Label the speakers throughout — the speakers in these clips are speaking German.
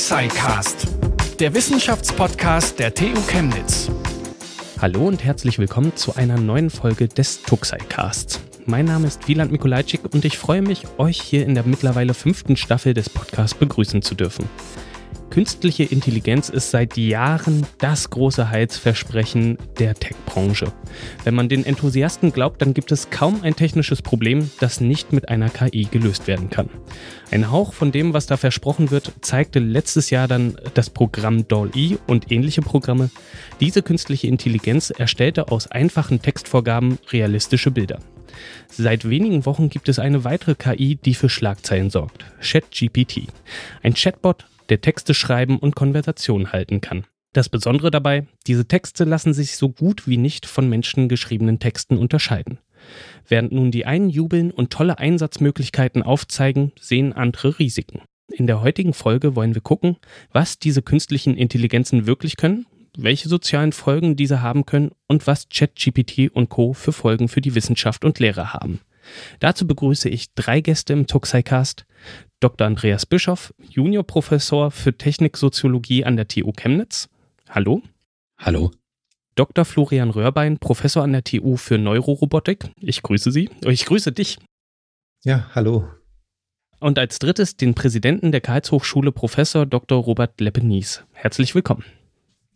Speaker 1: Tuxicast, der Wissenschaftspodcast der TU Chemnitz.
Speaker 2: Hallo und herzlich willkommen zu einer neuen Folge des Tuxicast. Mein Name ist Wieland Mikulajczyk und ich freue mich, euch hier in der mittlerweile fünften Staffel des Podcasts begrüßen zu dürfen. Künstliche Intelligenz ist seit Jahren das große Heilsversprechen der Tech-Branche. Wenn man den Enthusiasten glaubt, dann gibt es kaum ein technisches Problem, das nicht mit einer KI gelöst werden kann. Ein Hauch von dem, was da versprochen wird, zeigte letztes Jahr dann das Programm DALL-E und ähnliche Programme. Diese künstliche Intelligenz erstellte aus einfachen Textvorgaben realistische Bilder. Seit wenigen Wochen gibt es eine weitere KI, die für Schlagzeilen sorgt. ChatGPT. Ein Chatbot, der Texte schreiben und Konversationen halten kann. Das Besondere dabei, diese Texte lassen sich so gut wie nicht von menschengeschriebenen Texten unterscheiden. Während nun die einen jubeln und tolle Einsatzmöglichkeiten aufzeigen, sehen andere Risiken. In der heutigen Folge wollen wir gucken, was diese künstlichen Intelligenzen wirklich können, welche sozialen Folgen diese haben können und was ChatGPT und Co. für Folgen für die Wissenschaft und Lehre haben. Dazu begrüße ich drei Gäste im Tuxicast. Dr. Andreas Bischoff, Juniorprofessor für Techniksoziologie an der TU Chemnitz. Hallo.
Speaker 3: Hallo.
Speaker 2: Dr. Florian Röhrbein, Professor an der TU für Neurorobotik. Ich grüße Sie. Ich grüße dich.
Speaker 4: Ja, hallo.
Speaker 2: Und als drittes den Präsidenten der Karlshochschule, Professor Dr. Robert Leppenies. Herzlich willkommen.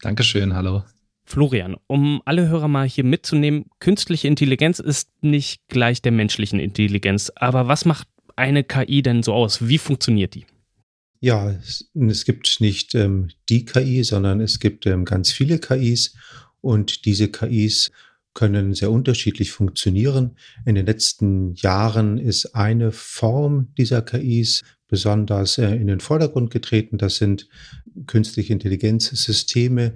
Speaker 3: Dankeschön, hallo.
Speaker 2: Florian, um alle Hörer mal hier mitzunehmen, künstliche Intelligenz ist nicht gleich der menschlichen Intelligenz. Aber was macht eine KI denn so aus? Wie funktioniert die?
Speaker 4: Ja, es, es gibt nicht ähm, die KI, sondern es gibt ähm, ganz viele KIs und diese KIs können sehr unterschiedlich funktionieren. In den letzten Jahren ist eine Form dieser KIs besonders äh, in den Vordergrund getreten. Das sind künstliche Intelligenzsysteme,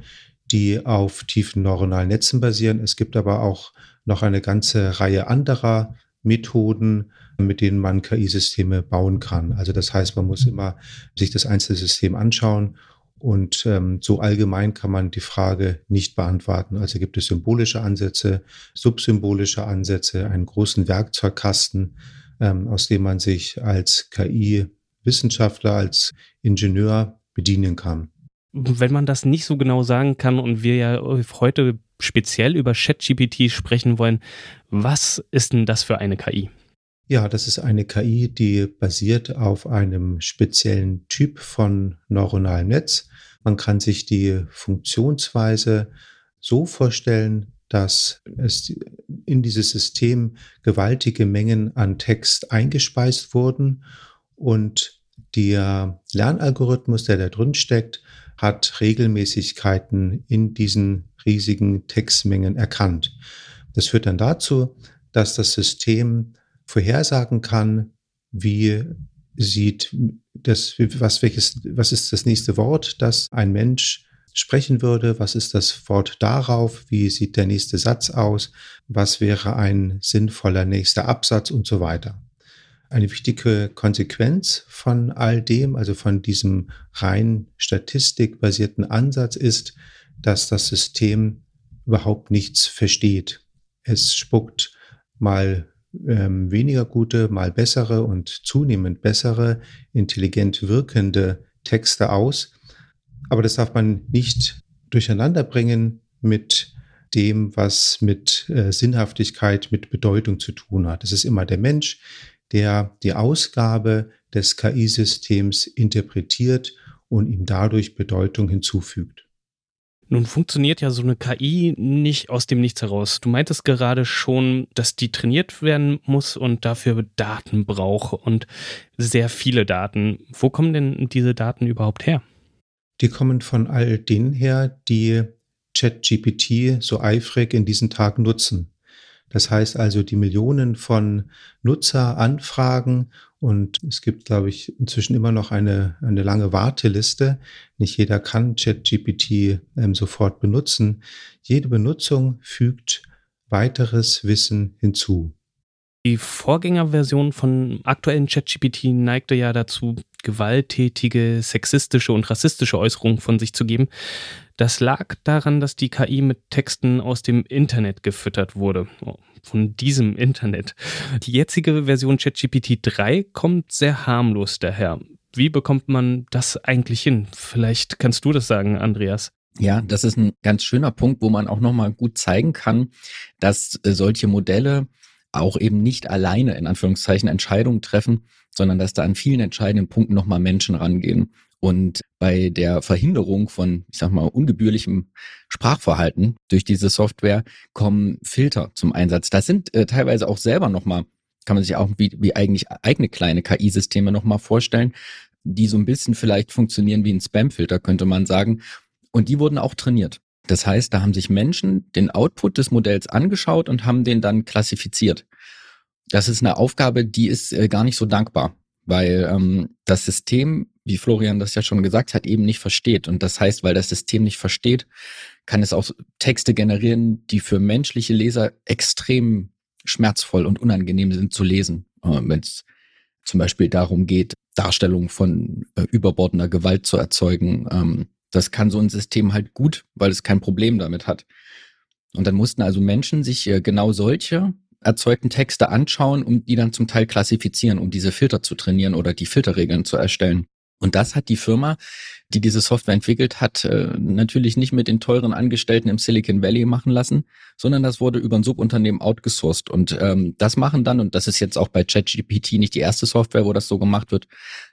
Speaker 4: die auf tiefen neuronalen Netzen basieren. Es gibt aber auch noch eine ganze Reihe anderer Methoden, mit denen man KI-Systeme bauen kann. Also das heißt, man muss immer sich das einzelne System anschauen und ähm, so allgemein kann man die Frage nicht beantworten. Also gibt es symbolische Ansätze, subsymbolische Ansätze, einen großen Werkzeugkasten, ähm, aus dem man sich als KI-Wissenschaftler, als Ingenieur bedienen kann.
Speaker 2: Wenn man das nicht so genau sagen kann und wir ja heute speziell über ChatGPT sprechen wollen, was ist denn das für eine KI?
Speaker 4: Ja, das ist eine KI, die basiert auf einem speziellen Typ von neuronalem Netz. Man kann sich die Funktionsweise so vorstellen, dass es in dieses System gewaltige Mengen an Text eingespeist wurden und der Lernalgorithmus, der da drin steckt, hat Regelmäßigkeiten in diesen riesigen Textmengen erkannt. Das führt dann dazu, dass das System vorhersagen kann, wie sieht das, was, welches, was ist das nächste Wort, das ein Mensch sprechen würde, was ist das Wort darauf, wie sieht der nächste Satz aus, was wäre ein sinnvoller nächster Absatz und so weiter. Eine wichtige Konsequenz von all dem, also von diesem rein statistikbasierten Ansatz ist, dass das System überhaupt nichts versteht. Es spuckt mal ähm, weniger gute, mal bessere und zunehmend bessere, intelligent wirkende Texte aus. Aber das darf man nicht durcheinander bringen mit dem, was mit äh, Sinnhaftigkeit, mit Bedeutung zu tun hat. Es ist immer der Mensch, der die Ausgabe des KI-Systems interpretiert und ihm dadurch Bedeutung hinzufügt.
Speaker 2: Nun funktioniert ja so eine KI nicht aus dem Nichts heraus. Du meintest gerade schon, dass die trainiert werden muss und dafür Daten braucht und sehr viele Daten. Wo kommen denn diese Daten überhaupt her?
Speaker 4: Die kommen von all denen her, die ChatGPT so eifrig in diesen Tagen nutzen. Das heißt also, die Millionen von Nutzeranfragen und es gibt, glaube ich, inzwischen immer noch eine, eine lange Warteliste. Nicht jeder kann ChatGPT ähm, sofort benutzen. Jede Benutzung fügt weiteres Wissen hinzu.
Speaker 2: Die Vorgängerversion von aktuellen ChatGPT neigte ja dazu, gewalttätige, sexistische und rassistische Äußerungen von sich zu geben. Das lag daran, dass die KI mit Texten aus dem Internet gefüttert wurde. Oh, von diesem Internet. Die jetzige Version ChatGPT 3 kommt sehr harmlos daher. Wie bekommt man das eigentlich hin? Vielleicht kannst du das sagen, Andreas.
Speaker 3: Ja, das ist ein ganz schöner Punkt, wo man auch nochmal gut zeigen kann, dass äh, solche Modelle auch eben nicht alleine in Anführungszeichen Entscheidungen treffen, sondern dass da an vielen entscheidenden Punkten nochmal Menschen rangehen. Und bei der Verhinderung von, ich sag mal, ungebührlichem Sprachverhalten durch diese Software kommen Filter zum Einsatz. Das sind äh, teilweise auch selber nochmal, kann man sich auch wie, wie eigentlich eigene kleine KI-Systeme nochmal vorstellen, die so ein bisschen vielleicht funktionieren wie ein Spam-Filter, könnte man sagen. Und die wurden auch trainiert. Das heißt, da haben sich Menschen den Output des Modells angeschaut und haben den dann klassifiziert. Das ist eine Aufgabe, die ist äh, gar nicht so dankbar, weil ähm, das System, wie Florian das ja schon gesagt hat, eben nicht versteht. Und das heißt, weil das System nicht versteht, kann es auch Texte generieren, die für menschliche Leser extrem schmerzvoll und unangenehm sind zu lesen. Äh, Wenn es zum Beispiel darum geht, Darstellung von äh, überbordender Gewalt zu erzeugen, ähm, das kann so ein System halt gut, weil es kein Problem damit hat. Und dann mussten also Menschen sich äh, genau solche erzeugten Texte anschauen, um die dann zum Teil klassifizieren, um diese Filter zu trainieren oder die Filterregeln zu erstellen. Und das hat die Firma, die diese Software entwickelt hat, äh, natürlich nicht mit den teuren Angestellten im Silicon Valley machen lassen, sondern das wurde über ein Subunternehmen outgesourced. Und ähm, das machen dann, und das ist jetzt auch bei ChatGPT nicht die erste Software, wo das so gemacht wird,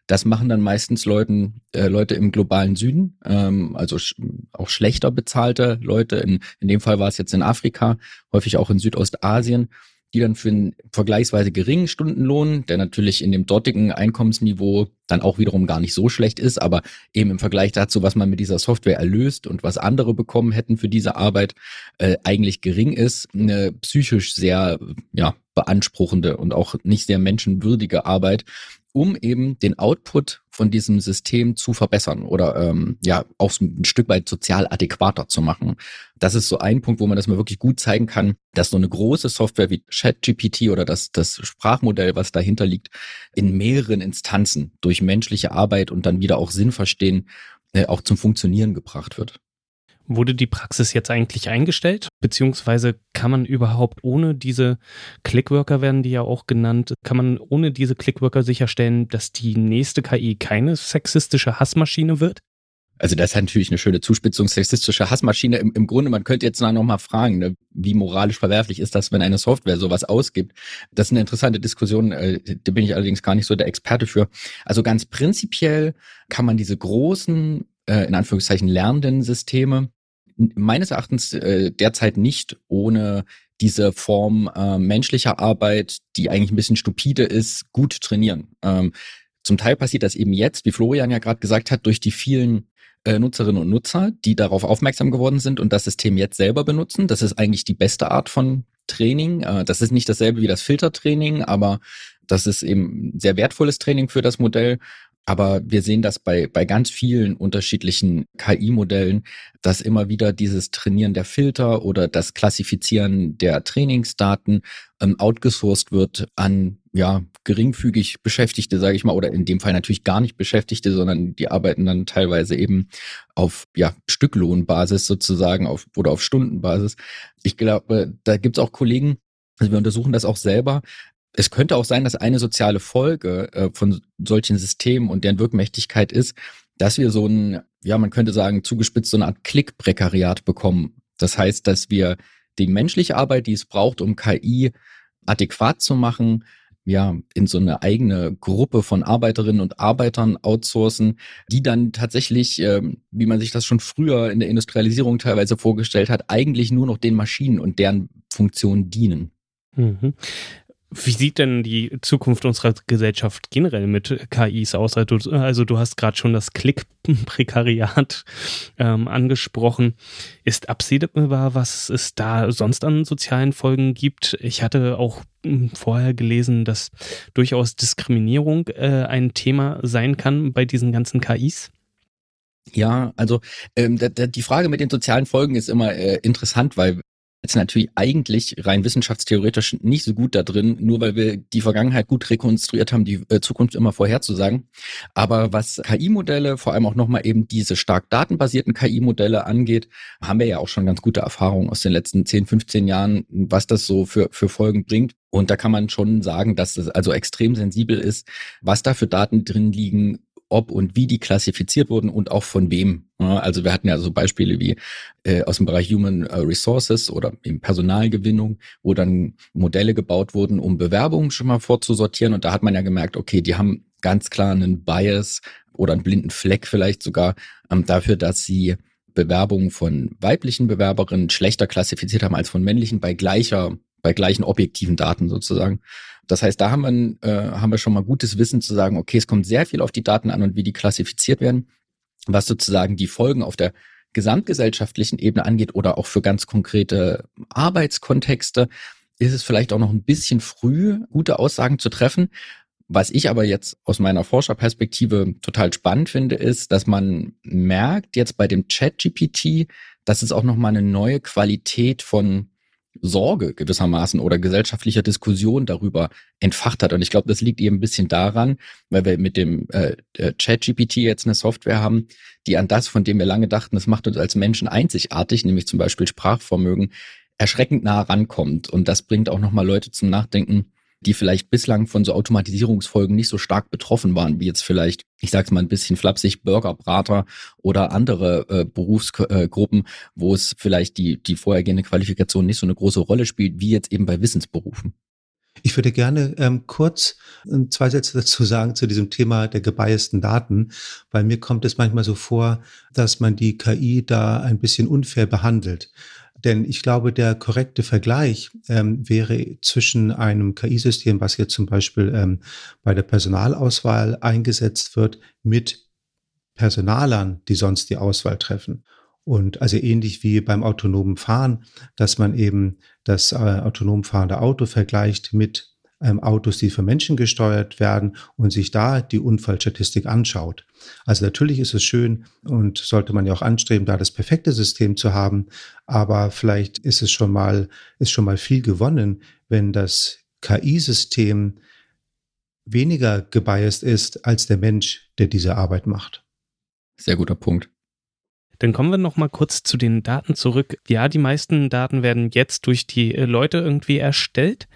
Speaker 3: das machen dann meistens Leuten, äh, Leute im globalen Süden, ähm, also sch auch schlechter bezahlte Leute. In, in dem Fall war es jetzt in Afrika, häufig auch in Südostasien die dann für einen vergleichsweise geringen Stundenlohn, der natürlich in dem dortigen Einkommensniveau dann auch wiederum gar nicht so schlecht ist, aber eben im Vergleich dazu, was man mit dieser Software erlöst und was andere bekommen hätten für diese Arbeit, äh, eigentlich gering ist, eine psychisch sehr ja, beanspruchende und auch nicht sehr menschenwürdige Arbeit, um eben den Output von diesem System zu verbessern oder ähm, ja auch ein Stück weit sozial adäquater zu machen. Das ist so ein Punkt, wo man das mal wirklich gut zeigen kann, dass so eine große Software wie ChatGPT oder das, das Sprachmodell, was dahinter liegt, in mehreren Instanzen durch menschliche Arbeit und dann wieder auch Sinn verstehen, äh, auch zum Funktionieren gebracht wird.
Speaker 2: Wurde die Praxis jetzt eigentlich eingestellt? Beziehungsweise kann man überhaupt ohne diese Clickworker werden die ja auch genannt, kann man ohne diese Clickworker sicherstellen, dass die nächste KI keine sexistische Hassmaschine wird?
Speaker 3: Also das ist natürlich eine schöne Zuspitzung, sexistische Hassmaschine. Im, im Grunde, man könnte jetzt noch mal fragen, ne, wie moralisch verwerflich ist das, wenn eine Software sowas ausgibt? Das ist eine interessante Diskussion, äh, da bin ich allerdings gar nicht so der Experte für. Also ganz prinzipiell kann man diese großen, äh, in Anführungszeichen, lernenden Systeme meines Erachtens äh, derzeit nicht ohne diese Form äh, menschlicher Arbeit, die eigentlich ein bisschen stupide ist, gut trainieren. Ähm, zum Teil passiert das eben jetzt, wie Florian ja gerade gesagt hat, durch die vielen äh, Nutzerinnen und Nutzer, die darauf aufmerksam geworden sind und das System jetzt selber benutzen. Das ist eigentlich die beste Art von Training. Äh, das ist nicht dasselbe wie das Filtertraining, aber das ist eben sehr wertvolles Training für das Modell. Aber wir sehen das bei, bei ganz vielen unterschiedlichen KI-Modellen, dass immer wieder dieses Trainieren der Filter oder das Klassifizieren der Trainingsdaten ähm, outgesourced wird an ja geringfügig Beschäftigte, sage ich mal, oder in dem Fall natürlich gar nicht Beschäftigte, sondern die arbeiten dann teilweise eben auf ja Stücklohnbasis sozusagen auf oder auf Stundenbasis. Ich glaube, da gibt es auch Kollegen, also wir untersuchen das auch selber, es könnte auch sein, dass eine soziale Folge äh, von solchen Systemen und deren Wirkmächtigkeit ist, dass wir so ein, ja, man könnte sagen, zugespitzt so eine Art Klickprekariat bekommen. Das heißt, dass wir die menschliche Arbeit, die es braucht, um KI adäquat zu machen, ja, in so eine eigene Gruppe von Arbeiterinnen und Arbeitern outsourcen, die dann tatsächlich, ähm, wie man sich das schon früher in der Industrialisierung teilweise vorgestellt hat, eigentlich nur noch den Maschinen und deren Funktionen dienen.
Speaker 2: Mhm. Wie sieht denn die Zukunft unserer Gesellschaft generell mit KIs aus? Also, also du hast gerade schon das Klickprekariat ähm, angesprochen. Ist absehbar, was es da sonst an sozialen Folgen gibt? Ich hatte auch hm, vorher gelesen, dass durchaus Diskriminierung äh, ein Thema sein kann bei diesen ganzen KIs.
Speaker 3: Ja, also ähm, die Frage mit den sozialen Folgen ist immer äh, interessant, weil jetzt natürlich eigentlich rein wissenschaftstheoretisch nicht so gut da drin, nur weil wir die Vergangenheit gut rekonstruiert haben, die äh, Zukunft immer vorherzusagen. Aber was KI-Modelle, vor allem auch nochmal eben diese stark datenbasierten KI-Modelle angeht, haben wir ja auch schon ganz gute Erfahrungen aus den letzten 10, 15 Jahren, was das so für, für Folgen bringt. Und da kann man schon sagen, dass es also extrem sensibel ist, was da für Daten drin liegen, ob und wie die klassifiziert wurden und auch von wem. Also wir hatten ja so Beispiele wie äh, aus dem Bereich Human äh, Resources oder eben Personalgewinnung, wo dann Modelle gebaut wurden, um Bewerbungen schon mal vorzusortieren. Und da hat man ja gemerkt, okay, die haben ganz klar einen Bias oder einen blinden Fleck vielleicht sogar ähm, dafür, dass sie Bewerbungen von weiblichen Bewerberinnen schlechter klassifiziert haben als von männlichen bei gleicher, bei gleichen objektiven Daten sozusagen. Das heißt, da haben wir, äh, haben wir schon mal gutes Wissen zu sagen, okay, es kommt sehr viel auf die Daten an und wie die klassifiziert werden, was sozusagen die Folgen auf der gesamtgesellschaftlichen Ebene angeht oder auch für ganz konkrete Arbeitskontexte, ist es vielleicht auch noch ein bisschen früh, gute Aussagen zu treffen. Was ich aber jetzt aus meiner Forscherperspektive total spannend finde, ist, dass man merkt jetzt bei dem Chat-GPT, dass es auch nochmal eine neue Qualität von Sorge gewissermaßen oder gesellschaftlicher Diskussion darüber entfacht hat. Und ich glaube, das liegt eben ein bisschen daran, weil wir mit dem äh, Chat-GPT jetzt eine Software haben, die an das, von dem wir lange dachten, das macht uns als Menschen einzigartig, nämlich zum Beispiel Sprachvermögen, erschreckend nah rankommt. Und das bringt auch nochmal Leute zum Nachdenken, die vielleicht bislang von so Automatisierungsfolgen nicht so stark betroffen waren, wie jetzt vielleicht, ich sag's mal ein bisschen flapsig, Burgerbrater oder andere äh, Berufsgruppen, äh, wo es vielleicht die, die vorhergehende Qualifikation nicht so eine große Rolle spielt, wie jetzt eben bei Wissensberufen.
Speaker 4: Ich würde gerne ähm, kurz äh, zwei Sätze dazu sagen zu diesem Thema der gebiasten Daten, weil mir kommt es manchmal so vor, dass man die KI da ein bisschen unfair behandelt. Denn ich glaube, der korrekte Vergleich ähm, wäre zwischen einem KI-System, was jetzt zum Beispiel ähm, bei der Personalauswahl eingesetzt wird, mit Personalern, die sonst die Auswahl treffen. Und also ähnlich wie beim autonomen Fahren, dass man eben das äh, autonom fahrende Auto vergleicht mit ähm, Autos, die für Menschen gesteuert werden und sich da die Unfallstatistik anschaut. Also natürlich ist es schön und sollte man ja auch anstreben, da das perfekte System zu haben, aber vielleicht ist es schon mal, ist schon mal viel gewonnen, wenn das KI-System weniger gebiased ist als der Mensch, der diese Arbeit macht.
Speaker 3: Sehr guter Punkt.
Speaker 2: Dann kommen wir noch mal kurz zu den Daten zurück. Ja, die meisten Daten werden jetzt durch die äh, Leute irgendwie erstellt,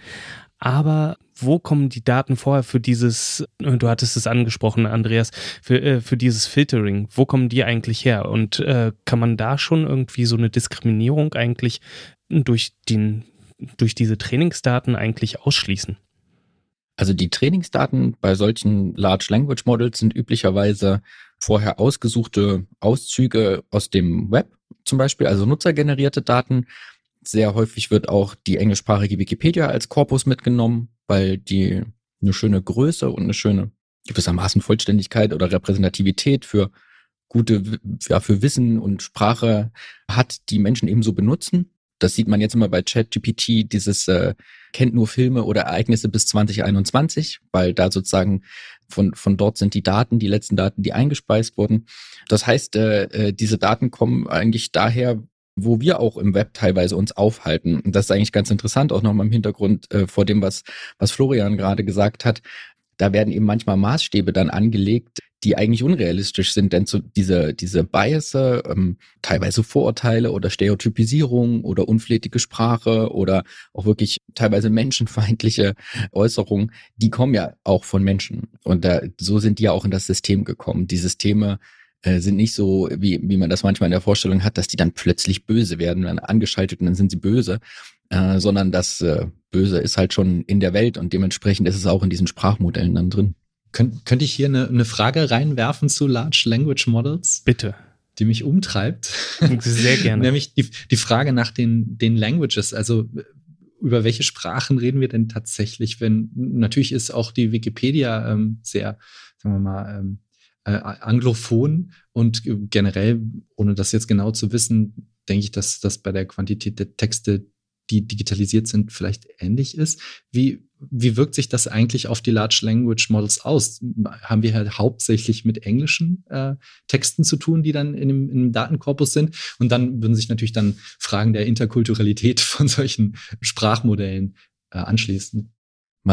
Speaker 2: aber wo kommen die Daten vorher für dieses, du hattest es angesprochen, Andreas, für, äh, für dieses Filtering, wo kommen die eigentlich her? Und äh, kann man da schon irgendwie so eine Diskriminierung eigentlich durch, den, durch diese Trainingsdaten eigentlich ausschließen?
Speaker 3: Also die Trainingsdaten bei solchen Large Language Models sind üblicherweise vorher ausgesuchte Auszüge aus dem Web zum Beispiel, also nutzergenerierte Daten, sehr häufig wird auch die englischsprachige Wikipedia als Korpus mitgenommen, weil die eine schöne Größe und eine schöne gewissermaßen Vollständigkeit oder Repräsentativität für gute, ja, für Wissen und Sprache hat, die Menschen ebenso benutzen. Das sieht man jetzt immer bei ChatGPT, dieses äh, kennt nur Filme oder Ereignisse bis 2021, weil da sozusagen von, von dort sind die Daten, die letzten Daten, die eingespeist wurden. Das heißt, äh, äh diese Daten kommen eigentlich daher, wo wir auch im Web teilweise uns aufhalten. Und das ist eigentlich ganz interessant, auch nochmal im Hintergrund äh, vor dem, was, was Florian gerade gesagt hat. Da werden eben manchmal Maßstäbe dann angelegt, die eigentlich unrealistisch sind, denn so diese, diese Bias, ähm, teilweise Vorurteile oder Stereotypisierung oder unflätige Sprache oder auch wirklich teilweise menschenfeindliche Äußerungen, die kommen ja auch von Menschen. Und da, so sind die ja auch in das System gekommen. Die Systeme äh, sind nicht so, wie, wie man das manchmal in der Vorstellung hat, dass die dann plötzlich böse werden, dann angeschaltet und dann sind sie böse, äh, sondern das äh, Böse ist halt schon in der Welt und dementsprechend ist es auch in diesen Sprachmodellen dann drin.
Speaker 5: Könnt, könnte ich hier eine, eine Frage reinwerfen zu Large Language Models?
Speaker 2: Bitte
Speaker 5: die mich umtreibt.
Speaker 2: Sehr gerne.
Speaker 5: Nämlich die, die Frage nach den, den Languages. Also über welche Sprachen reden wir denn tatsächlich, wenn natürlich ist auch die Wikipedia ähm, sehr, sagen wir mal, ähm, äh, anglophon und generell, ohne das jetzt genau zu wissen, denke ich, dass das bei der Quantität der Texte, die digitalisiert sind, vielleicht ähnlich ist. Wie, wie wirkt sich das eigentlich auf die Large Language Models aus? Haben wir halt hauptsächlich mit englischen äh, Texten zu tun, die dann in dem, in dem Datenkorpus sind? Und dann würden sich natürlich dann Fragen der Interkulturalität von solchen Sprachmodellen äh, anschließen.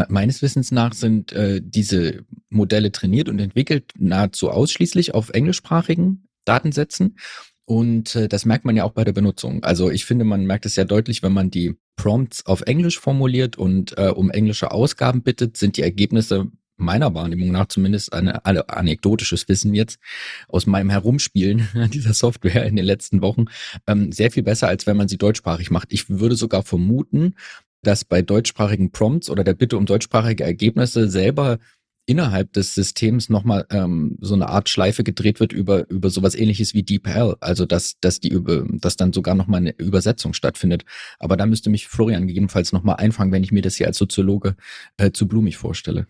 Speaker 3: Meines Wissens nach sind äh, diese Modelle trainiert und entwickelt nahezu ausschließlich auf englischsprachigen Datensätzen. Und äh, das merkt man ja auch bei der Benutzung. Also ich finde, man merkt es ja deutlich, wenn man die Prompts auf Englisch formuliert und äh, um englische Ausgaben bittet, sind die Ergebnisse meiner Wahrnehmung nach zumindest eine, eine anekdotisches Wissen jetzt aus meinem Herumspielen dieser Software in den letzten Wochen ähm, sehr viel besser, als wenn man sie deutschsprachig macht. Ich würde sogar vermuten, dass bei deutschsprachigen Prompts oder der Bitte um deutschsprachige Ergebnisse selber innerhalb des Systems nochmal ähm, so eine Art Schleife gedreht wird über, über sowas ähnliches wie DeepL. Also dass, dass die über, dass dann sogar nochmal eine Übersetzung stattfindet. Aber da müsste mich Florian gegebenenfalls nochmal einfangen, wenn ich mir das hier als Soziologe äh, zu blumig vorstelle.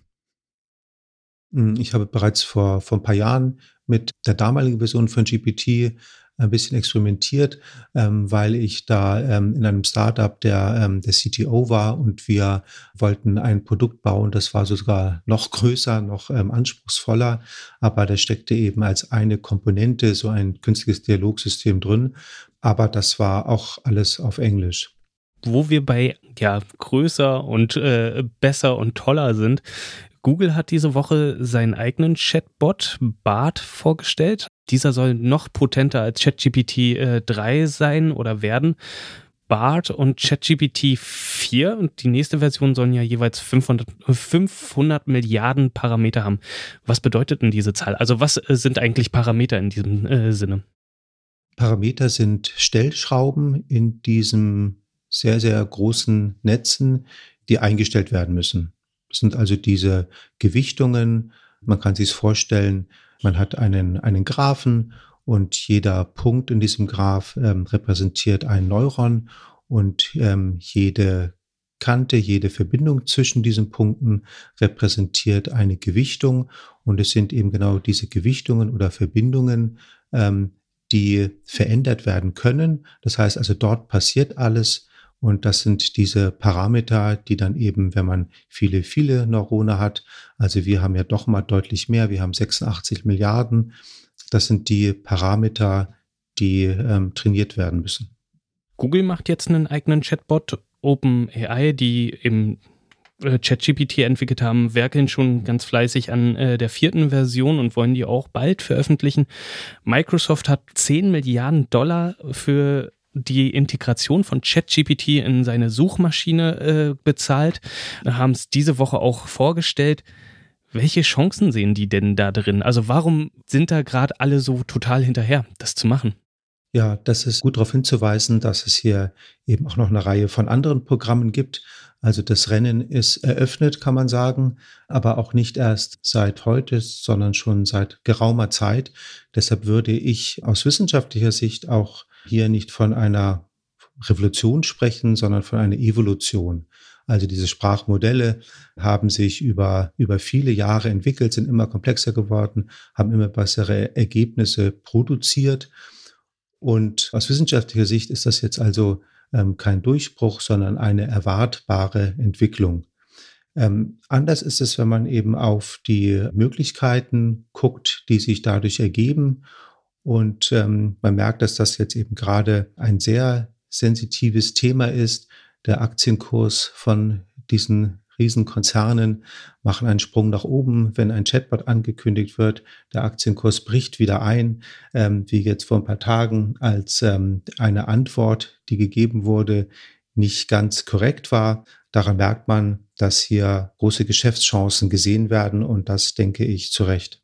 Speaker 4: Hm, ich habe bereits vor, vor ein paar Jahren mit der damaligen Version von GPT ein bisschen experimentiert, ähm, weil ich da ähm, in einem Startup der, ähm, der CTO war und wir wollten ein Produkt bauen, das war sogar noch größer, noch ähm, anspruchsvoller, aber da steckte eben als eine Komponente so ein künstliches Dialogsystem drin, aber das war auch alles auf Englisch.
Speaker 2: Wo wir bei ja größer und äh, besser und toller sind, Google hat diese Woche seinen eigenen Chatbot BART vorgestellt. Dieser soll noch potenter als ChatGPT äh, 3 sein oder werden. BART und ChatGPT 4 und die nächste Version sollen ja jeweils 500, 500 Milliarden Parameter haben. Was bedeutet denn diese Zahl? Also was äh, sind eigentlich Parameter in diesem äh, Sinne?
Speaker 4: Parameter sind Stellschrauben in diesem sehr, sehr großen Netzen, die eingestellt werden müssen. Das sind also diese Gewichtungen. Man kann sich vorstellen, man hat einen, einen Graphen und jeder Punkt in diesem Graph ähm, repräsentiert ein Neuron und ähm, jede Kante, jede Verbindung zwischen diesen Punkten repräsentiert eine Gewichtung und es sind eben genau diese Gewichtungen oder Verbindungen, ähm, die verändert werden können. Das heißt also, dort passiert alles und das sind diese Parameter, die dann eben, wenn man viele, viele Neurone hat, also wir haben ja doch mal deutlich mehr, wir haben 86 Milliarden, das sind die Parameter, die ähm, trainiert werden müssen.
Speaker 2: Google macht jetzt einen eigenen Chatbot. OpenAI, die im äh, ChatGPT entwickelt haben, werkeln schon ganz fleißig an äh, der vierten Version und wollen die auch bald veröffentlichen. Microsoft hat 10 Milliarden Dollar für die Integration von ChatGPT in seine Suchmaschine äh, bezahlt, haben es diese Woche auch vorgestellt. Welche Chancen sehen die denn da drin? Also warum sind da gerade alle so total hinterher, das zu machen?
Speaker 4: Ja, das ist gut darauf hinzuweisen, dass es hier eben auch noch eine Reihe von anderen Programmen gibt. Also das Rennen ist eröffnet, kann man sagen, aber auch nicht erst seit heute, sondern schon seit geraumer Zeit. Deshalb würde ich aus wissenschaftlicher Sicht auch hier nicht von einer Revolution sprechen, sondern von einer Evolution. Also diese Sprachmodelle haben sich über, über viele Jahre entwickelt, sind immer komplexer geworden, haben immer bessere Ergebnisse produziert. Und aus wissenschaftlicher Sicht ist das jetzt also kein Durchbruch, sondern eine erwartbare Entwicklung. Ähm, anders ist es, wenn man eben auf die Möglichkeiten guckt, die sich dadurch ergeben und ähm, man merkt, dass das jetzt eben gerade ein sehr sensitives Thema ist. Der Aktienkurs von diesen Riesenkonzernen machen einen Sprung nach oben, wenn ein Chatbot angekündigt wird. Der Aktienkurs bricht wieder ein, ähm, wie jetzt vor ein paar Tagen, als ähm, eine Antwort, die gegeben wurde, nicht ganz korrekt war. Daran merkt man, dass hier große Geschäftschancen gesehen werden und das denke ich zu Recht.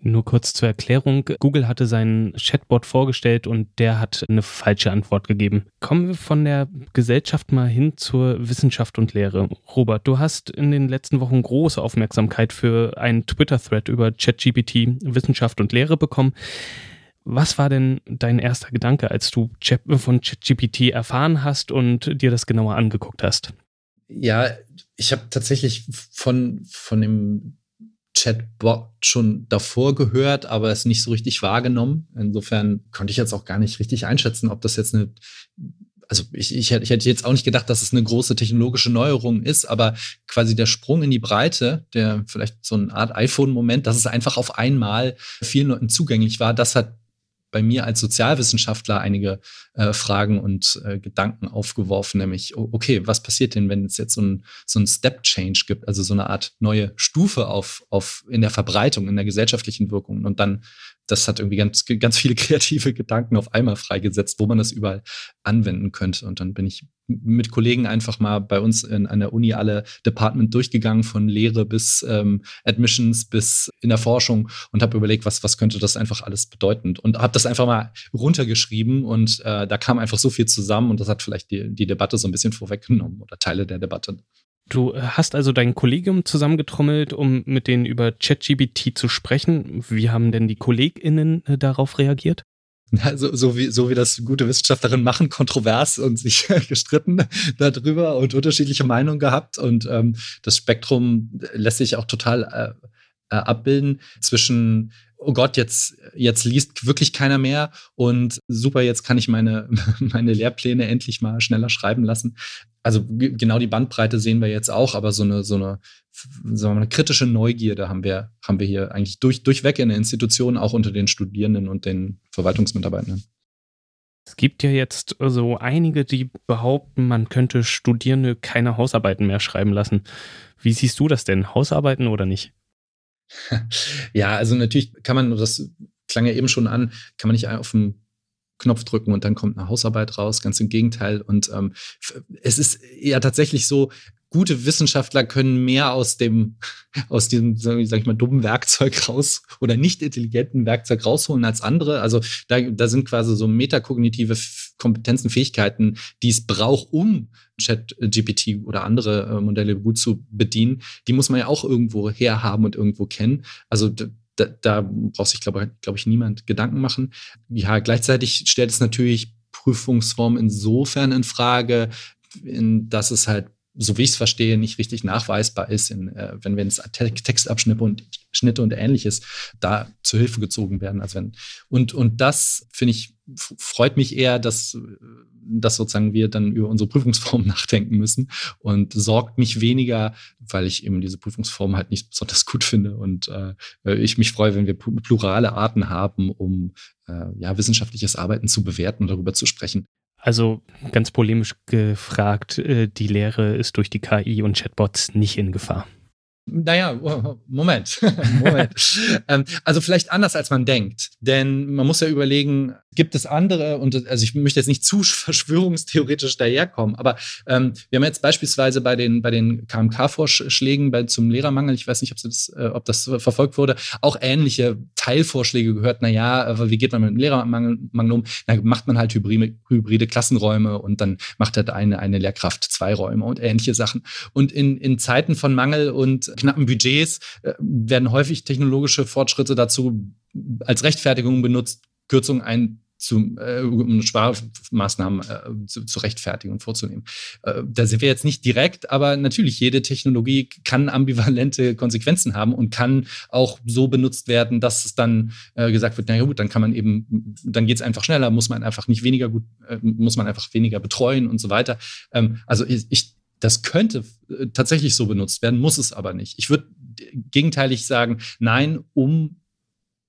Speaker 2: Nur kurz zur Erklärung. Google hatte seinen Chatbot vorgestellt und der hat eine falsche Antwort gegeben. Kommen wir von der Gesellschaft mal hin zur Wissenschaft und Lehre. Robert, du hast in den letzten Wochen große Aufmerksamkeit für einen Twitter-Thread über ChatGPT, Wissenschaft und Lehre bekommen. Was war denn dein erster Gedanke, als du von ChatGPT erfahren hast und dir das genauer angeguckt hast?
Speaker 5: Ja, ich habe tatsächlich von, von dem Chatbot schon davor gehört, aber es nicht so richtig wahrgenommen. Insofern konnte ich jetzt auch gar nicht richtig einschätzen, ob das jetzt eine also ich, ich, ich hätte jetzt auch nicht gedacht, dass es eine große technologische Neuerung ist, aber quasi der Sprung in die Breite, der vielleicht so eine Art iPhone-Moment, dass es einfach auf einmal vielen Leuten zugänglich war, das hat bei mir als Sozialwissenschaftler einige äh, Fragen und äh, Gedanken aufgeworfen, nämlich, okay, was passiert denn, wenn es jetzt so ein, so ein Step-Change gibt, also so eine Art neue Stufe auf, auf in der Verbreitung, in der gesellschaftlichen Wirkung? Und dann das hat irgendwie ganz, ganz viele kreative Gedanken auf einmal freigesetzt, wo man das überall anwenden könnte. Und dann bin ich mit Kollegen einfach mal bei uns in, an der Uni alle Department durchgegangen, von Lehre bis ähm, Admissions bis in der Forschung und habe überlegt, was, was könnte das einfach alles bedeuten. Und habe das einfach mal runtergeschrieben und äh, da kam einfach so viel zusammen und das hat vielleicht die, die Debatte so ein bisschen vorweggenommen oder Teile der Debatte.
Speaker 2: Du hast also dein Kollegium zusammengetrommelt, um mit denen über ChatGBT zu sprechen. Wie haben denn die KollegInnen äh, darauf reagiert?
Speaker 5: so, so, wie, so wie das gute Wissenschaftlerinnen machen, kontrovers und sich gestritten darüber und unterschiedliche Meinungen gehabt. Und ähm, das Spektrum lässt sich auch total äh, äh, abbilden zwischen oh Gott, jetzt, jetzt liest wirklich keiner mehr und super, jetzt kann ich meine, meine Lehrpläne endlich mal schneller schreiben lassen. Also genau die Bandbreite sehen wir jetzt auch, aber so eine, so eine, mal, eine kritische Neugierde haben wir, haben wir hier eigentlich durch, durchweg in der Institution, auch unter den Studierenden und den Verwaltungsmitarbeitenden.
Speaker 2: Es gibt ja jetzt so einige, die behaupten, man könnte Studierende keine Hausarbeiten mehr schreiben lassen. Wie siehst du das denn? Hausarbeiten oder nicht?
Speaker 5: ja, also natürlich kann man, das klang ja eben schon an, kann man nicht auf den Knopf drücken und dann kommt eine Hausarbeit raus. Ganz im Gegenteil. Und ähm, es ist ja tatsächlich so, gute Wissenschaftler können mehr aus dem, aus diesem, sag ich mal, dummen Werkzeug raus oder nicht intelligenten Werkzeug rausholen als andere. Also da, da sind quasi so metakognitive Kompetenzen, Fähigkeiten, die es braucht, um Chat-GPT oder andere äh, Modelle gut zu bedienen. Die muss man ja auch irgendwo herhaben und irgendwo kennen. Also da, da braucht sich, glaube glaub ich, niemand Gedanken machen. Ja, gleichzeitig stellt es natürlich Prüfungsform insofern in Frage, in, dass es halt so wie ich es verstehe, nicht richtig nachweisbar ist, in, äh, wenn wir ins Textabschnitte und Schnitte und ähnliches da zu Hilfe gezogen werden. als wenn, und, und das, finde ich, freut mich eher, dass, dass sozusagen wir dann über unsere Prüfungsform nachdenken müssen und sorgt mich weniger, weil ich eben diese Prüfungsform halt nicht besonders gut finde und äh, ich mich freue, wenn wir plurale Arten haben, um äh, ja, wissenschaftliches Arbeiten zu bewerten und darüber zu sprechen.
Speaker 2: Also ganz polemisch gefragt, äh, die Lehre ist durch die KI und Chatbots nicht in Gefahr.
Speaker 5: Naja, Moment. Moment. ähm, also vielleicht anders, als man denkt. Denn man muss ja überlegen, gibt es andere, und also ich möchte jetzt nicht zu verschwörungstheoretisch daherkommen, aber ähm, wir haben jetzt beispielsweise bei den, bei den KMK-Vorschlägen bei, zum Lehrermangel, ich weiß nicht, ob das, äh, ob das verfolgt wurde, auch ähnliche Teilvorschläge gehört. Naja, wie geht man mit dem Lehrermangel um? Dann macht man halt hybride, hybride Klassenräume und dann macht halt eine, eine Lehrkraft zwei Räume und ähnliche Sachen. Und in, in Zeiten von Mangel und knappen Budgets äh, werden häufig technologische Fortschritte dazu als Rechtfertigung benutzt, Kürzungen ein zu, äh, um Sparmaßnahmen äh, zu, zu rechtfertigen und vorzunehmen. Äh, da sind wir jetzt nicht direkt, aber natürlich, jede Technologie kann ambivalente Konsequenzen haben und kann auch so benutzt werden, dass es dann äh, gesagt wird, na gut, dann kann man eben, dann geht es einfach schneller, muss man einfach nicht weniger gut, äh, muss man einfach weniger betreuen und so weiter. Ähm, also ich, ich das könnte äh, tatsächlich so benutzt werden, muss es aber nicht. Ich würde gegenteilig sagen, nein, um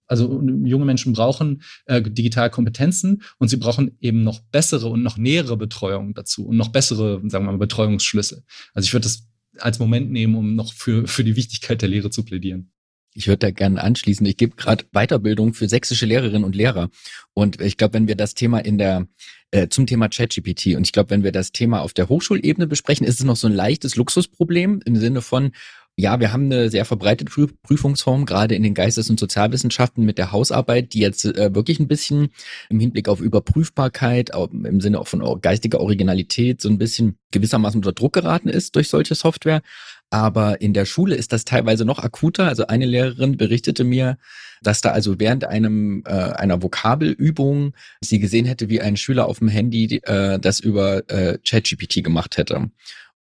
Speaker 5: also junge Menschen brauchen äh, digitale Kompetenzen und sie brauchen eben noch bessere und noch nähere Betreuung dazu und noch bessere, sagen wir mal, Betreuungsschlüssel. Also ich würde das als Moment nehmen, um noch für, für die Wichtigkeit der Lehre zu plädieren.
Speaker 3: Ich würde da gerne anschließen. Ich gebe gerade Weiterbildung für sächsische Lehrerinnen und Lehrer. Und ich glaube, wenn wir das Thema in der äh, zum Thema ChatGPT und ich glaube, wenn wir das Thema auf der Hochschulebene besprechen, ist es noch so ein leichtes Luxusproblem im Sinne von, ja, wir haben eine sehr verbreitete Prüfungsform, gerade in den Geistes- und Sozialwissenschaften mit der Hausarbeit, die jetzt äh, wirklich ein bisschen im Hinblick auf Überprüfbarkeit, im Sinne auch von geistiger Originalität, so ein bisschen gewissermaßen unter Druck geraten ist durch solche Software. Aber in der Schule ist das teilweise noch akuter. Also eine Lehrerin berichtete mir, dass da also während einem äh, einer Vokabelübung sie gesehen hätte, wie ein Schüler auf dem Handy äh, das über äh, ChatGPT gemacht hätte.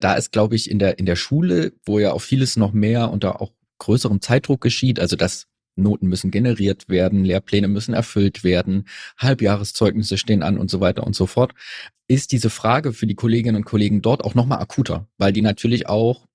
Speaker 3: Da ist, glaube ich, in der in der Schule, wo ja auch vieles noch mehr unter auch größerem Zeitdruck geschieht, also dass Noten müssen generiert werden, Lehrpläne müssen erfüllt werden, Halbjahreszeugnisse stehen an und so weiter und so fort, ist diese Frage für die Kolleginnen und Kollegen dort auch nochmal akuter, weil die natürlich auch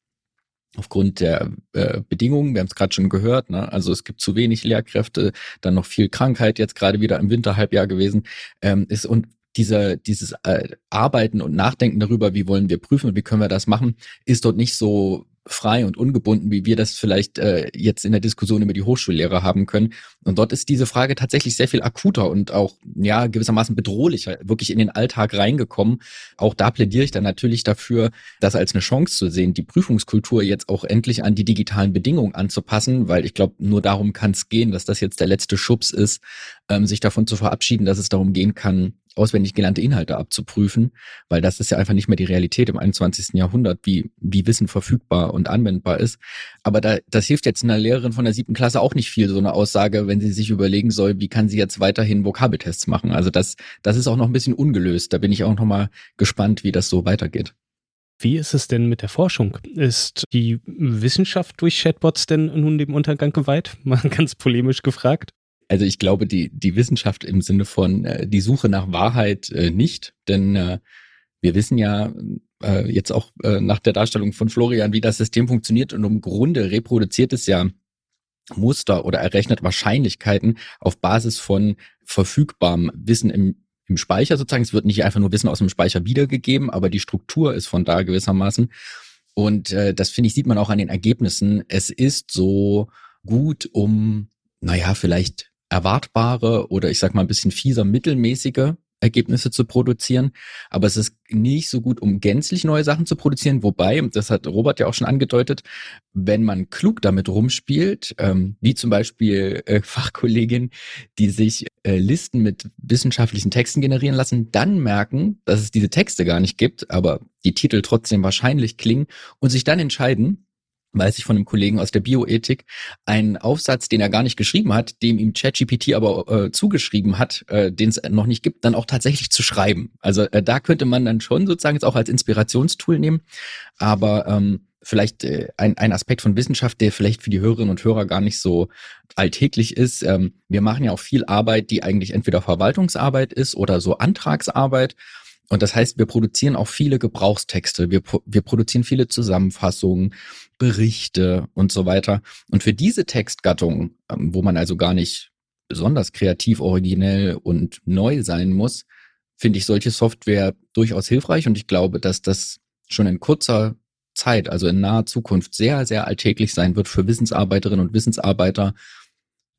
Speaker 3: aufgrund der äh, Bedingungen, wir haben es gerade schon gehört, ne? also es gibt zu wenig Lehrkräfte, dann noch viel Krankheit jetzt gerade wieder im Winterhalbjahr gewesen, ähm, ist und dieser, dieses äh, Arbeiten und Nachdenken darüber, wie wollen wir prüfen und wie können wir das machen, ist dort nicht so frei und ungebunden, wie wir das vielleicht äh, jetzt in der Diskussion über die Hochschullehrer haben können. Und dort ist diese Frage tatsächlich sehr viel akuter und auch ja gewissermaßen bedrohlicher, wirklich in den Alltag reingekommen. Auch da plädiere ich dann natürlich dafür, das als eine Chance zu sehen, die Prüfungskultur jetzt auch endlich an die digitalen Bedingungen anzupassen, weil ich glaube, nur darum kann es gehen, dass das jetzt der letzte Schubs ist, ähm, sich davon zu verabschieden, dass es darum gehen kann, auswendig gelernte Inhalte abzuprüfen, weil das ist ja einfach nicht mehr die Realität im 21. Jahrhundert, wie, wie Wissen verfügbar und anwendbar ist. Aber da, das hilft jetzt einer Lehrerin von der siebten Klasse auch nicht viel, so eine Aussage, wenn sie sich überlegen soll, wie kann sie jetzt weiterhin Vokabeltests machen. Also das, das ist auch noch ein bisschen ungelöst. Da bin ich auch noch mal gespannt, wie das so weitergeht.
Speaker 2: Wie ist es denn mit der Forschung? Ist die Wissenschaft durch Chatbots denn nun dem Untergang geweiht? Mal ganz polemisch gefragt.
Speaker 3: Also ich glaube, die, die Wissenschaft im Sinne von äh, die Suche nach Wahrheit äh, nicht, denn äh, wir wissen ja äh, jetzt auch äh, nach der Darstellung von Florian, wie das System funktioniert und im Grunde reproduziert es ja Muster oder errechnet Wahrscheinlichkeiten auf Basis von verfügbarem Wissen im, im Speicher sozusagen. Es wird nicht einfach nur Wissen aus dem Speicher wiedergegeben, aber die Struktur ist von da gewissermaßen. Und äh, das finde ich, sieht man auch an den Ergebnissen. Es ist so gut, um, naja, vielleicht erwartbare oder ich sag mal ein bisschen fieser mittelmäßige Ergebnisse zu produzieren. Aber es ist nicht so gut, um gänzlich neue Sachen zu produzieren. Wobei, das hat Robert ja auch schon angedeutet, wenn man klug damit rumspielt, ähm, wie zum Beispiel äh, Fachkolleginnen, die sich äh, Listen mit wissenschaftlichen Texten generieren lassen, dann merken, dass es diese Texte gar nicht gibt, aber die Titel trotzdem wahrscheinlich klingen und sich dann entscheiden, weiß ich von einem Kollegen aus der Bioethik, einen Aufsatz, den er gar nicht geschrieben hat, dem ihm ChatGPT aber äh, zugeschrieben hat, äh, den es noch nicht gibt, dann auch tatsächlich zu schreiben. Also äh, da könnte man dann schon sozusagen jetzt auch als Inspirationstool nehmen, aber ähm, vielleicht äh, ein, ein Aspekt von Wissenschaft, der vielleicht für die Hörerinnen und Hörer gar nicht so alltäglich ist. Ähm, wir machen ja auch viel Arbeit, die eigentlich entweder Verwaltungsarbeit ist oder so Antragsarbeit. Und das heißt, wir produzieren auch viele Gebrauchstexte, wir, wir produzieren viele Zusammenfassungen, Berichte und so weiter. Und für diese Textgattung, ähm, wo man also gar nicht besonders kreativ, originell und neu sein muss, finde ich solche Software durchaus hilfreich. Und ich glaube, dass das schon in kurzer Zeit, also in naher Zukunft, sehr, sehr alltäglich sein wird für Wissensarbeiterinnen und Wissensarbeiter,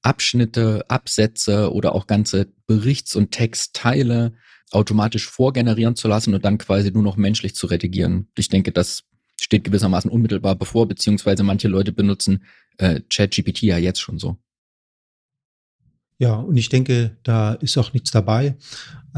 Speaker 3: Abschnitte, Absätze oder auch ganze Berichts- und Textteile automatisch vorgenerieren zu lassen und dann quasi nur noch menschlich zu redigieren. Ich denke, das steht gewissermaßen unmittelbar bevor, beziehungsweise manche Leute benutzen äh, ChatGPT ja jetzt schon so.
Speaker 4: Ja, und ich denke, da ist auch nichts dabei.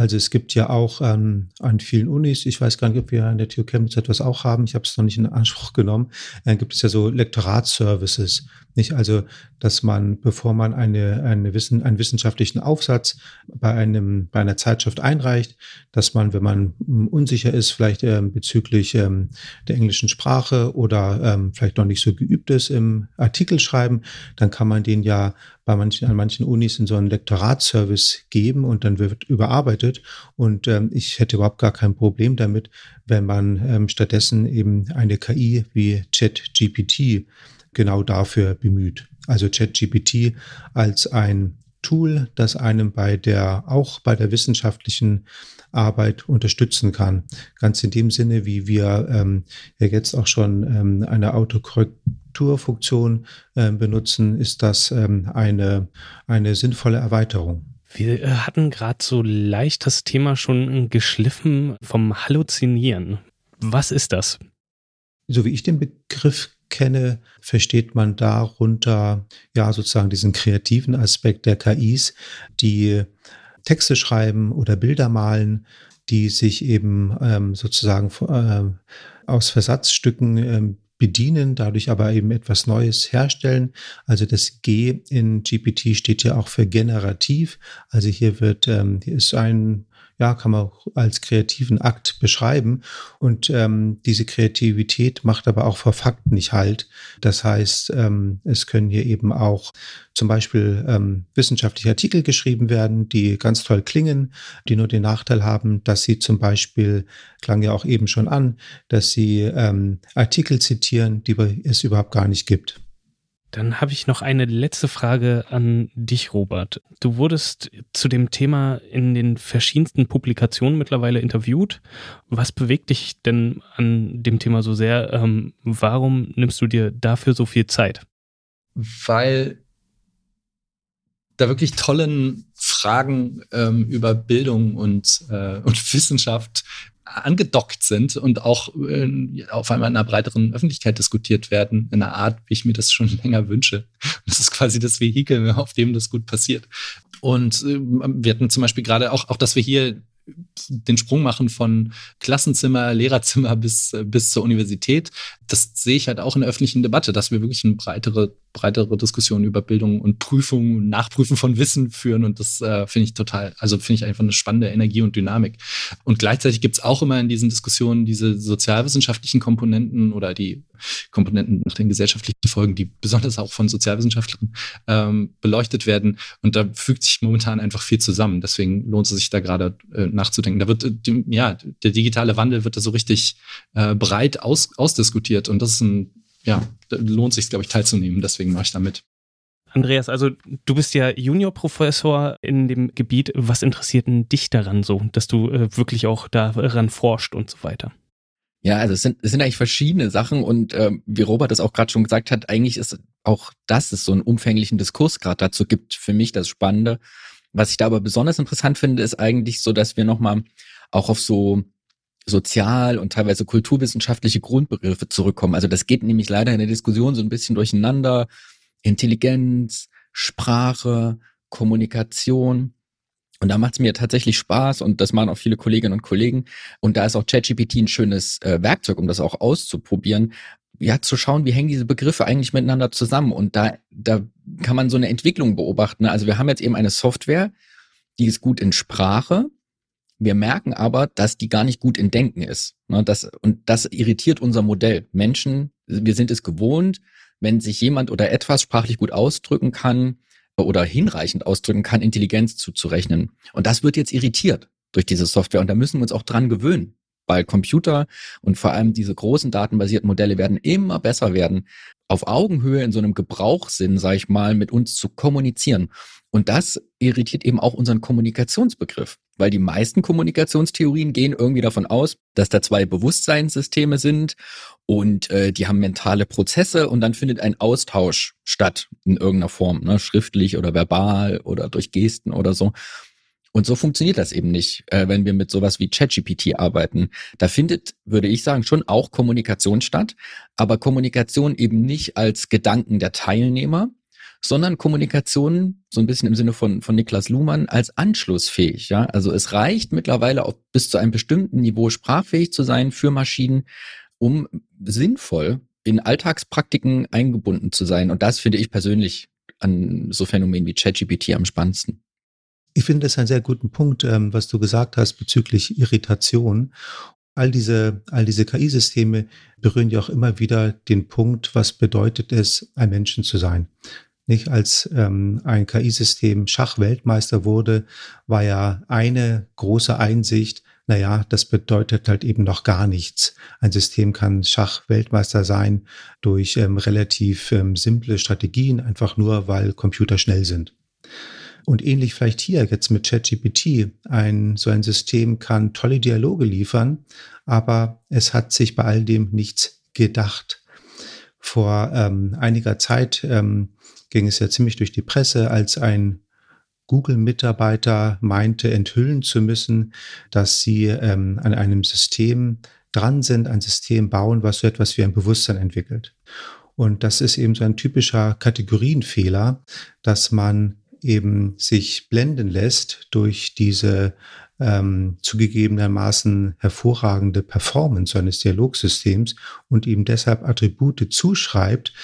Speaker 4: Also es gibt ja auch ähm, an vielen Unis, ich weiß gar nicht, ob wir an der TU Chemnitz etwas auch haben, ich habe es noch nicht in Anspruch genommen, äh, gibt es ja so Lektoratsservices. Nicht? Also, dass man, bevor man eine, eine Wissen, einen wissenschaftlichen Aufsatz bei, einem, bei einer Zeitschrift einreicht, dass man, wenn man hm, unsicher ist, vielleicht ähm, bezüglich ähm, der englischen Sprache oder ähm, vielleicht noch nicht so geübt ist im Artikel schreiben, dann kann man den ja bei manchen, an manchen Unis in so einen Lektoratsservice geben und dann wird überarbeitet. Und ähm, ich hätte überhaupt gar kein Problem damit, wenn man ähm, stattdessen eben eine KI wie ChatGPT genau dafür bemüht. Also ChatGPT als ein Tool, das einem bei der, auch bei der wissenschaftlichen Arbeit unterstützen kann. Ganz in dem Sinne, wie wir ähm, ja jetzt auch schon ähm, eine Autokorrekturfunktion äh, benutzen, ist das ähm, eine, eine sinnvolle Erweiterung.
Speaker 2: Wir äh, hatten gerade so leicht das Thema schon geschliffen vom Halluzinieren. Was ist das?
Speaker 4: So wie ich den Begriff kenne, versteht man darunter ja sozusagen diesen kreativen Aspekt der KIs, die Texte schreiben oder Bilder malen, die sich eben ähm, sozusagen äh, aus Versatzstücken ähm, bedienen, dadurch aber eben etwas Neues herstellen. Also das G in GPT steht ja auch für generativ. Also hier wird, ähm, hier ist ein ja, kann man auch als kreativen Akt beschreiben. Und ähm, diese Kreativität macht aber auch vor Fakten nicht halt. Das heißt, ähm, es können hier eben auch zum Beispiel ähm, wissenschaftliche Artikel geschrieben werden, die ganz toll klingen, die nur den Nachteil haben, dass sie zum Beispiel, klang ja auch eben schon an, dass sie ähm, Artikel zitieren, die es überhaupt gar nicht gibt.
Speaker 2: Dann habe ich noch eine letzte Frage an dich, Robert. Du wurdest zu dem Thema in den verschiedensten Publikationen mittlerweile interviewt. Was bewegt dich denn an dem Thema so sehr? Ähm, warum nimmst du dir dafür so viel Zeit?
Speaker 5: Weil da wirklich tollen Fragen ähm, über Bildung und, äh, und Wissenschaft angedockt sind und auch äh, auf einmal in einer breiteren Öffentlichkeit diskutiert werden, in einer Art, wie ich mir das schon länger wünsche. Das ist quasi das Vehikel, auf dem das gut passiert. Und äh, wir hatten zum Beispiel gerade auch, auch, dass wir hier den Sprung machen von Klassenzimmer, Lehrerzimmer bis, bis zur Universität. Das sehe ich halt auch in der öffentlichen Debatte, dass wir wirklich eine breitere, breitere Diskussion über Bildung und Prüfung und Nachprüfen von Wissen führen. Und das äh, finde ich total, also finde ich einfach eine spannende Energie und Dynamik. Und gleichzeitig gibt es auch immer in diesen Diskussionen diese sozialwissenschaftlichen Komponenten oder die Komponenten nach den gesellschaftlichen Folgen, die besonders auch von Sozialwissenschaftlern ähm, beleuchtet werden. Und da fügt sich momentan einfach viel zusammen. Deswegen lohnt es sich da gerade äh, nachzudenken. Da wird, äh, ja, der digitale Wandel wird da so richtig äh, breit aus, ausdiskutiert. Und das ist ein, ja, da lohnt sich, glaube ich, teilzunehmen. Deswegen mache ich da mit.
Speaker 2: Andreas, also du bist ja Juniorprofessor in dem Gebiet. Was interessiert denn dich daran so, dass du äh, wirklich auch daran forscht und so weiter?
Speaker 3: Ja, also es sind, es sind eigentlich verschiedene Sachen und äh, wie Robert das auch gerade schon gesagt hat, eigentlich ist auch das es so einen umfänglichen Diskurs gerade dazu gibt für mich das Spannende. Was ich da aber besonders interessant finde, ist eigentlich so, dass wir nochmal auch auf so sozial und teilweise kulturwissenschaftliche Grundbegriffe zurückkommen. Also das geht nämlich leider in der Diskussion so ein bisschen durcheinander. Intelligenz, Sprache, Kommunikation. Und da macht es mir tatsächlich Spaß und das machen auch viele Kolleginnen und Kollegen. Und da ist auch ChatGPT ein schönes äh, Werkzeug, um das auch auszuprobieren. Ja, zu schauen, wie hängen diese Begriffe eigentlich miteinander zusammen. Und da, da kann man so eine Entwicklung beobachten. Also wir haben jetzt eben eine Software, die ist gut in Sprache. Wir merken aber, dass die gar nicht gut in Denken ist. Ne, das, und das irritiert unser Modell. Menschen, wir sind es gewohnt, wenn sich jemand oder etwas sprachlich gut ausdrücken kann, oder hinreichend ausdrücken kann, Intelligenz zuzurechnen. Und das wird jetzt irritiert durch diese Software. Und da müssen wir uns auch dran gewöhnen, weil Computer und vor allem diese großen datenbasierten Modelle werden immer besser werden, auf Augenhöhe in so einem Gebrauchssinn, sage ich mal, mit uns zu kommunizieren. Und das irritiert eben auch unseren Kommunikationsbegriff, weil die meisten Kommunikationstheorien gehen irgendwie davon aus, dass da zwei Bewusstseinssysteme sind und äh, die haben mentale Prozesse und dann findet ein Austausch statt in irgendeiner Form, ne, schriftlich oder verbal oder durch Gesten oder so. Und so funktioniert das eben nicht, äh, wenn wir mit sowas wie ChatGPT arbeiten. Da findet, würde ich sagen, schon auch Kommunikation statt, aber Kommunikation eben nicht als Gedanken der Teilnehmer, sondern Kommunikation, so ein bisschen im Sinne von, von Niklas Luhmann, als anschlussfähig. Ja? Also es reicht mittlerweile auch bis zu einem bestimmten Niveau sprachfähig zu sein für Maschinen, um sinnvoll in Alltagspraktiken eingebunden zu sein. Und das finde ich persönlich an so Phänomenen wie ChatGPT am spannendsten.
Speaker 4: Ich finde das einen sehr guten Punkt, ähm, was du gesagt hast bezüglich Irritation. All diese, all diese KI-Systeme berühren ja auch immer wieder den Punkt, was bedeutet es, ein Menschen zu sein. Nicht als ähm, ein KI-System Schachweltmeister wurde, war ja eine große Einsicht, naja, das bedeutet halt eben noch gar nichts. Ein System kann Schachweltmeister sein durch ähm, relativ ähm, simple Strategien, einfach nur, weil Computer schnell sind. Und ähnlich vielleicht hier jetzt mit ChatGPT. Ein, so ein System kann tolle Dialoge liefern, aber es hat sich bei all dem nichts gedacht. Vor ähm, einiger Zeit ähm, ging es ja ziemlich durch die Presse, als ein Google-Mitarbeiter meinte, enthüllen zu müssen, dass sie ähm, an einem System dran sind, ein System bauen, was so etwas wie ein Bewusstsein entwickelt. Und das ist eben so ein typischer Kategorienfehler, dass man eben sich blenden lässt durch diese ähm, zugegebenermaßen hervorragende Performance eines Dialogsystems und ihm deshalb Attribute zuschreibt,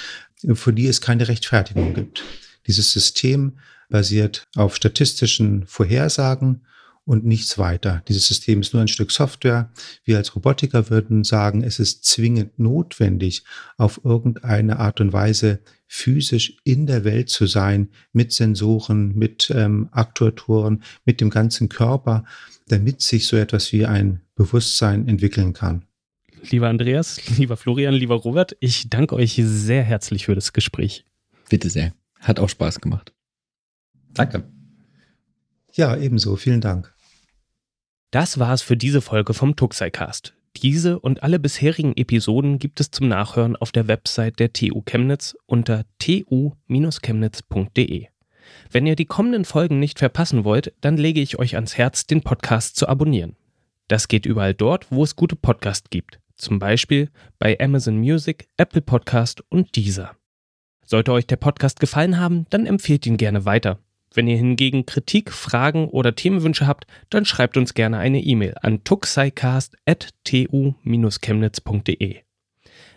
Speaker 4: für die es keine Rechtfertigung gibt. Dieses System basiert auf statistischen Vorhersagen und nichts weiter. Dieses System ist nur ein Stück Software. Wir als Robotiker würden sagen, es ist zwingend notwendig, auf irgendeine Art und Weise physisch in der Welt zu sein, mit Sensoren, mit ähm, Aktuatoren, mit dem ganzen Körper, damit sich so etwas wie ein Bewusstsein entwickeln kann.
Speaker 2: Lieber Andreas, lieber Florian, lieber Robert, ich danke euch sehr herzlich für das Gespräch.
Speaker 3: Bitte sehr. Hat auch Spaß gemacht.
Speaker 5: Danke.
Speaker 4: Ja, ebenso. Vielen Dank.
Speaker 2: Das war's für diese Folge vom Tuxicast. Diese und alle bisherigen Episoden gibt es zum Nachhören auf der Website der TU Chemnitz unter tu-chemnitz.de. Wenn ihr die kommenden Folgen nicht verpassen wollt, dann lege ich euch ans Herz, den Podcast zu abonnieren. Das geht überall dort, wo es gute Podcasts gibt. Zum Beispiel bei Amazon Music, Apple Podcast und Deezer. Sollte euch der Podcast gefallen haben, dann empfehlt ihn gerne weiter. Wenn ihr hingegen Kritik, Fragen oder Themenwünsche habt, dann schreibt uns gerne eine E-Mail an tuxicast.tu-chemnitz.de.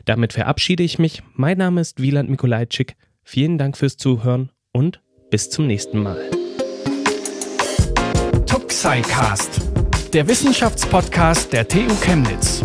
Speaker 2: Damit verabschiede ich mich. Mein Name ist Wieland Mikolajczyk. Vielen Dank fürs Zuhören und bis zum nächsten Mal.
Speaker 1: Tuxicast, der Wissenschaftspodcast der TU Chemnitz.